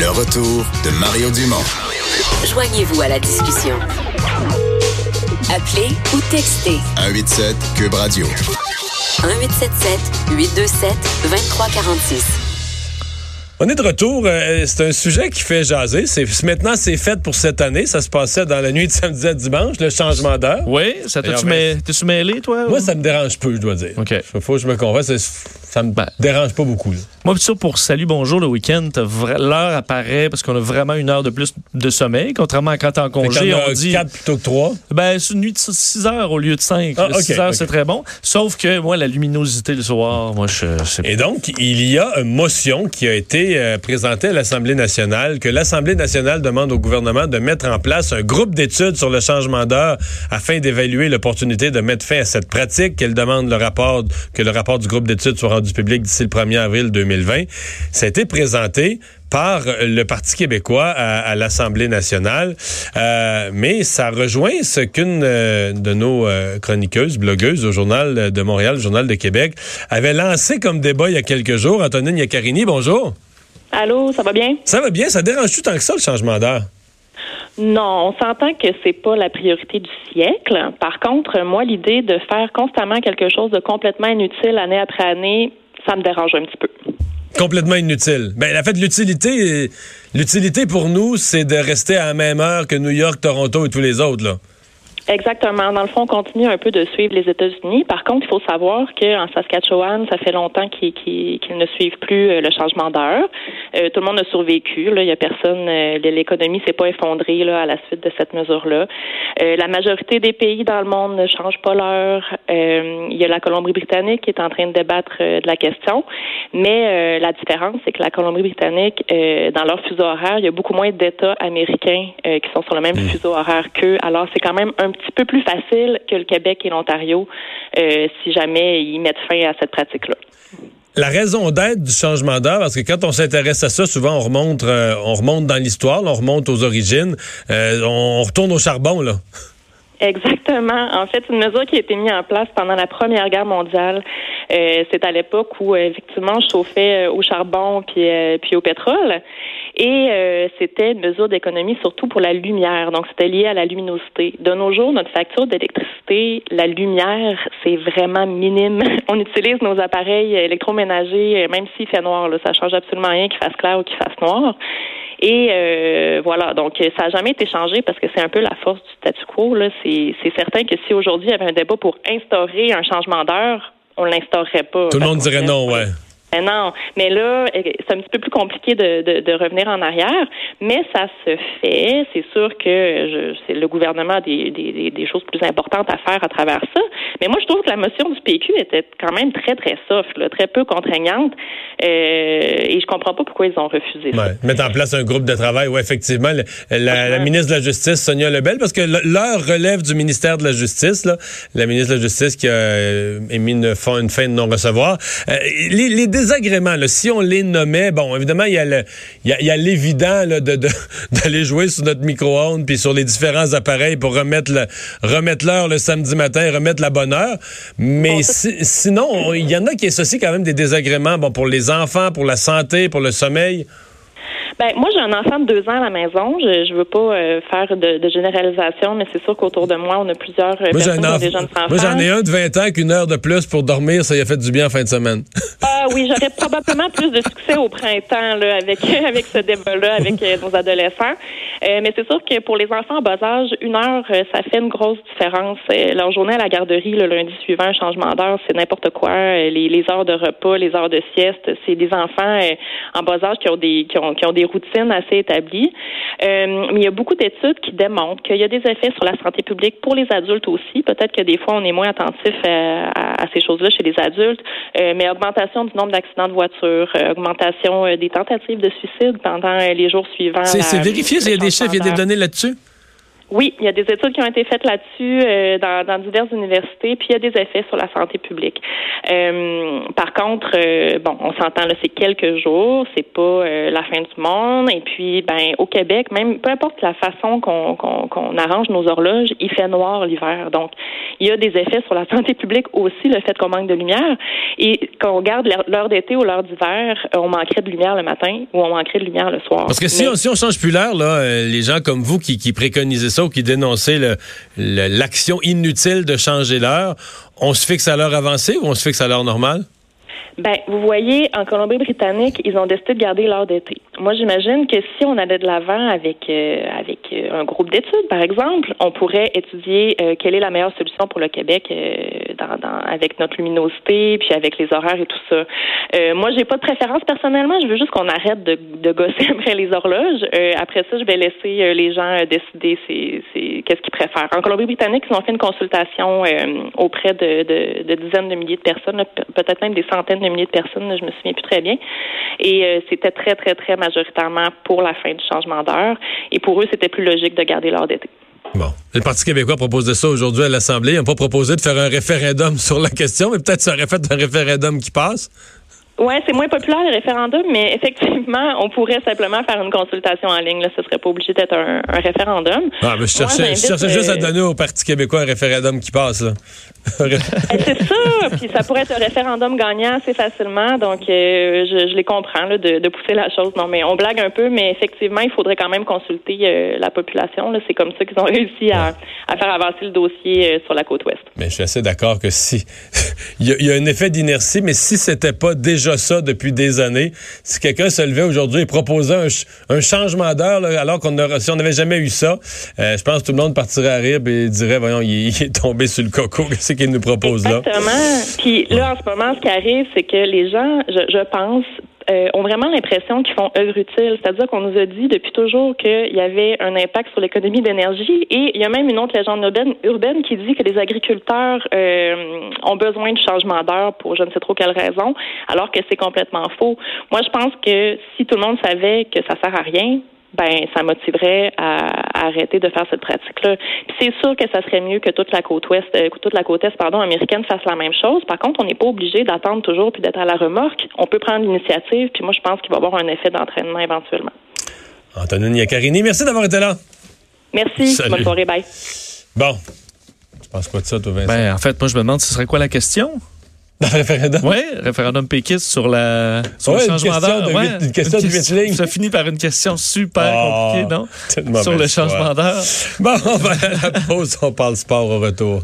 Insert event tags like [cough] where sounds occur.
Le retour de Mario Dumont. Joignez-vous à la discussion. Appelez ou textez 187 Cube Radio. 1877 827 2346. On est de retour. Euh, c'est un sujet qui fait jaser. C'est maintenant c'est fait pour cette année. Ça se passait dans la nuit de samedi à dimanche, le changement d'heure. Oui, ça ben, mêlé, mêlé, toi? Moi, ou? ça me dérange peu, je dois dire. OK. Faut que je me convainc. Ça, ça me Ben. dérange pas beaucoup. là. Moi, ça, pour Salut, bonjour, le week-end, l'heure apparaît parce qu'on a vraiment une heure de plus de sommeil, contrairement à quand t'es en congé, on dit... quatre plutôt que trois. Ben, c'est une nuit de 6 heures au lieu de 5. Ah, ok, 6 heures, c'est très bon. Sauf que, moi, la luminosité le soir, moi, je sais Et donc, il y a une motion qui a été euh, présentée à l'Assemblée nationale, que l'Assemblée nationale demande au gouvernement de mettre en place un groupe d'études sur le changement d'heure afin d'évaluer l'opportunité de mettre fin à cette pratique, qu'elle demande le rapport, que le rapport du groupe d'études soit rendu public d'ici le 1er avril 2020. Ça a été présenté par le Parti québécois à, à l'Assemblée nationale, Euh, mais ça rejoint ce qu'une euh, de nos euh, chroniqueuses, blogueuses au Journal de Montréal, le Journal de Québec, avait lancé comme débat il y a quelques jours. Antonine Yaccarini, bonjour. Allô, ça va bien? Ça va bien, ça dérange-tu tant que ça, le changement d'heure? Non, on s'entend que c'est pas la priorité du siècle. Par contre, moi, l'idée de faire constamment quelque chose de complètement inutile année après année, ça me dérange un petit peu. Complètement inutile. Ben, en fait, l'utilité, l'utilité pour nous, c'est de rester à la même heure que New York, Toronto et tous les autres, là. Exactement. Dans le fond, on continue un peu de suivre les États-Unis. Par contre, il faut savoir qu'en Saskatchewan, ça fait longtemps qu'ils ne suivent plus euh, le changement d'heure. Euh, tout le monde a survécu. Là. Il y a personne. euh, L'économie s'est pas effondrée là, à la suite de cette mesure-là. Euh, la majorité des pays dans le monde ne changent pas l'heure. Il y a la Colombie-Britannique qui est en train de débattre de la question. Mais la différence, c'est que la Colombie-Britannique, dans leur fuseau horaire, il y a beaucoup moins d'États américains qui sont sur le même fuseau horaire qu'eux. Alors, c'est quand même un petit peu plus facile que le Québec et l'Ontario euh, si jamais ils mettent fin à cette pratique-là. La raison d'être du changement d'heure, parce que quand on s'intéresse à ça, souvent on remonte, euh, on remonte dans l'histoire, on remonte aux origines, euh, on retourne au charbon, là. Exactement. En fait, une mesure qui a été mise en place pendant la Première Guerre mondiale. Euh, c'est à l'époque où, euh, effectivement, je chauffais euh, au charbon puis, puis au pétrole. Et c'était une mesure d'économie surtout pour la lumière. Donc, c'était lié à la luminosité. De nos jours, notre facture d'électricité, la lumière, c'est vraiment minime. [laughs] On utilise nos appareils électroménagers, même s'il fait noir. Là, ça change absolument rien qu'il fasse clair ou qu'il fasse noir. Et euh, voilà, donc ça n'a jamais été changé parce que c'est un peu la force du statu quo. C'est, c'est certain que si aujourd'hui il y avait un débat pour instaurer un changement d'heure, on l'instaurerait pas. Tout le monde dirait non, ouais. Mais non, mais là, euh, c'est un petit peu plus compliqué de, de, de revenir en arrière, mais ça se fait. C'est sûr que je, c'est le gouvernement a des, des, des- choses plus importantes à faire à travers ça. Mais moi, je trouve que la motion du PQ était quand même très, très soft, là, très peu contraignante. Euh, et je comprends pas pourquoi ils ont refusé ça. Ouais. Mettre en place un groupe de travail, oui, effectivement. la, la ministre de la Justice, Sonia Lebel, parce que l'heure relève du ministère de la Justice, là. La ministre de la Justice qui a euh, émis une fin, une fin de non-recevoir. Euh, les, les là, si on les nommait, bon, évidemment, il y a le, il y a, il y a l'évident, de, [laughs] d'aller jouer sur notre micro-ondes puis sur les différents appareils pour remettre le, remettre l'heure le samedi matin, remettre la bonne heure. Mais Bon, ça- si- sinon, on- il y en a qui associent quand même des désagréments, bon, pour les enfants, pour la santé, pour le sommeil. Ben, moi, j'ai un enfant de deux ans à la maison. Je, je veux pas euh, faire de, de généralisation, mais c'est sûr qu'autour de moi, on a plusieurs euh, Moi, personnes qui ont des jeunes enfants. Moi, j'en ai un de 20 ans qu'une heure de plus pour dormir, ça y a fait du bien en fin de semaine. [laughs] Ah oui, j'aurais probablement plus de succès au printemps là, avec [laughs] avec ce débat-là, avec euh, nos adolescents. Euh, mais c'est sûr que pour les enfants en bas âge, une heure, euh, ça fait une grosse différence. Euh, leur journée à la garderie, le lundi suivant, un changement d'heure, c'est n'importe quoi. Euh, les, les heures de repas, les heures de sieste, c'est des enfants euh, en bas âge qui ont des qui ont, qui ont des routines assez établies. Euh, mais il y a beaucoup d'études qui démontrent qu'il y a des effets sur la santé publique pour les adultes aussi. Peut-être que des fois, on est moins attentif à, à ces choses-là chez les adultes, Euh, mais augmentation du nombre d'accidents de voiture, euh, augmentation des tentatives de suicide pendant les jours suivants. C'est vérifié, il y a des chiffres, il y a des données là-dessus? Oui, il y a des études qui ont été faites là-dessus euh, dans, dans, diverses universités, puis il y a des effets sur la santé publique. Euh, par contre, euh, bon, on s'entend là, c'est quelques jours, c'est pas euh, la fin du monde. Et puis, ben, au Québec, même peu importe la façon qu'on qu'on arrange nos horloges, il fait noir l'hiver. Donc, il y a des effets sur la santé publique aussi, le fait qu'on manque de lumière. Et quand on regarde l'heure d'été ou l'heure d'hiver, on manquerait de lumière le matin ou on manquerait de lumière le soir. Parce que si, on, si on change plus l'heure, là, les gens comme vous qui, qui préconisaient ça qui dénonçait l'action inutile de changer l'heure, on se fixe à l'heure avancée ou on se fixe à l'heure normale? Ben, vous voyez, en Colombie-Britannique, ils ont décidé de garder l'heure d'été. Moi, j'imagine que si on allait de l'avant avec euh, avec euh, un groupe d'études, par exemple, on pourrait étudier euh, quelle est la meilleure solution pour le Québec dans, avec notre luminosité, puis avec les horaires et tout ça. moi, j'ai pas de préférence personnellement. Je veux juste qu'on arrête de, gosser [laughs] après les horloges. après ça, je vais laisser les gens décider qu'est-ce qu'ils préfèrent. En Colombie-Britannique, ils ont fait une consultation auprès de, de, de, dizaines de milliers de personnes, peut-être même des centaines de milliers de personnes, je me souviens plus très bien. Et c'était très, très, très majoritairement pour la fin du changement d'heure. Et pour eux, c'était plus logique de garder l'heure d'été. Bon. Le Parti québécois propose ça aujourd'hui à l'Assemblée. Ils n'ont pas proposé de faire un référendum [laughs] sur la question, mais peut-être ça aurait fait un référendum qui passe. Oui, c'est moins populaire les référendums, mais [laughs] effectivement, on pourrait simplement faire une consultation en ligne. Là, ce serait pas obligé d'être un, référendum. Ah, mais je cherchais, juste à euh, donner au Parti québécois un référendum qui passe. C'est ça, puis ça pourrait être un référendum gagnant assez facilement. Donc, euh, je, les comprends de, pousser la chose. Non, mais on blague un peu, mais effectivement, il faudrait quand même consulter euh, la population. C'est comme ça qu'ils ont réussi à, faire avancer le dossier sur la côte ouest. Mais je suis assez d'accord que si [laughs] il y, a un effet d'inertie, mais si c'était pas déjà ça depuis des années. Si quelqu'un se levait aujourd'hui et proposait un, changement d'heure, alors qu'on si on n'avait jamais eu ça, euh, je pense que tout le monde partirait à rire et dirait, voyons, il, est tombé sur le coco, qu'il nous propose là? Exactement. Puis là, en ce moment, ce qui arrive, c'est que les gens, je pense, euh, ont vraiment l'impression qu'ils font œuvre utile. C'est-à-dire qu'on nous a dit depuis toujours qu'il y avait un impact sur l'économie d'énergie et il y a même une autre légende urbaine, qui dit que les agriculteurs euh, ont besoin de changement d'heure pour je ne sais trop quelle raison, alors que c'est complètement faux. Moi, je pense que si tout le monde savait que ça sert à rien, ben ça motiverait à, arrêter de faire cette pratique-là. Puis c'est sûr que ça serait mieux que toute la côte ouest, euh, toute la côte est, pardon, américaine fasse la même chose. Par contre, on n'est pas obligé d'attendre toujours puis d'être à la remorque. On peut prendre l'initiative. Puis moi, je pense qu'il va y avoir un effet d'entraînement éventuellement. Antonin Niacarini, merci d'avoir été là. Merci. Bonne soirée. Bye. Bon. Tu penses quoi de ça, toi, Vincent? Ben, en fait, moi, je me demande ce serait quoi la question? Dans le référendum? Oui, référendum péquiste sur, la, sur le changement d'heure. Une question de huit lignes. Ça finit par une question super oh, compliquée, non? Sur le changement d'heure. Bon, on va à la pause, on parle sport au retour.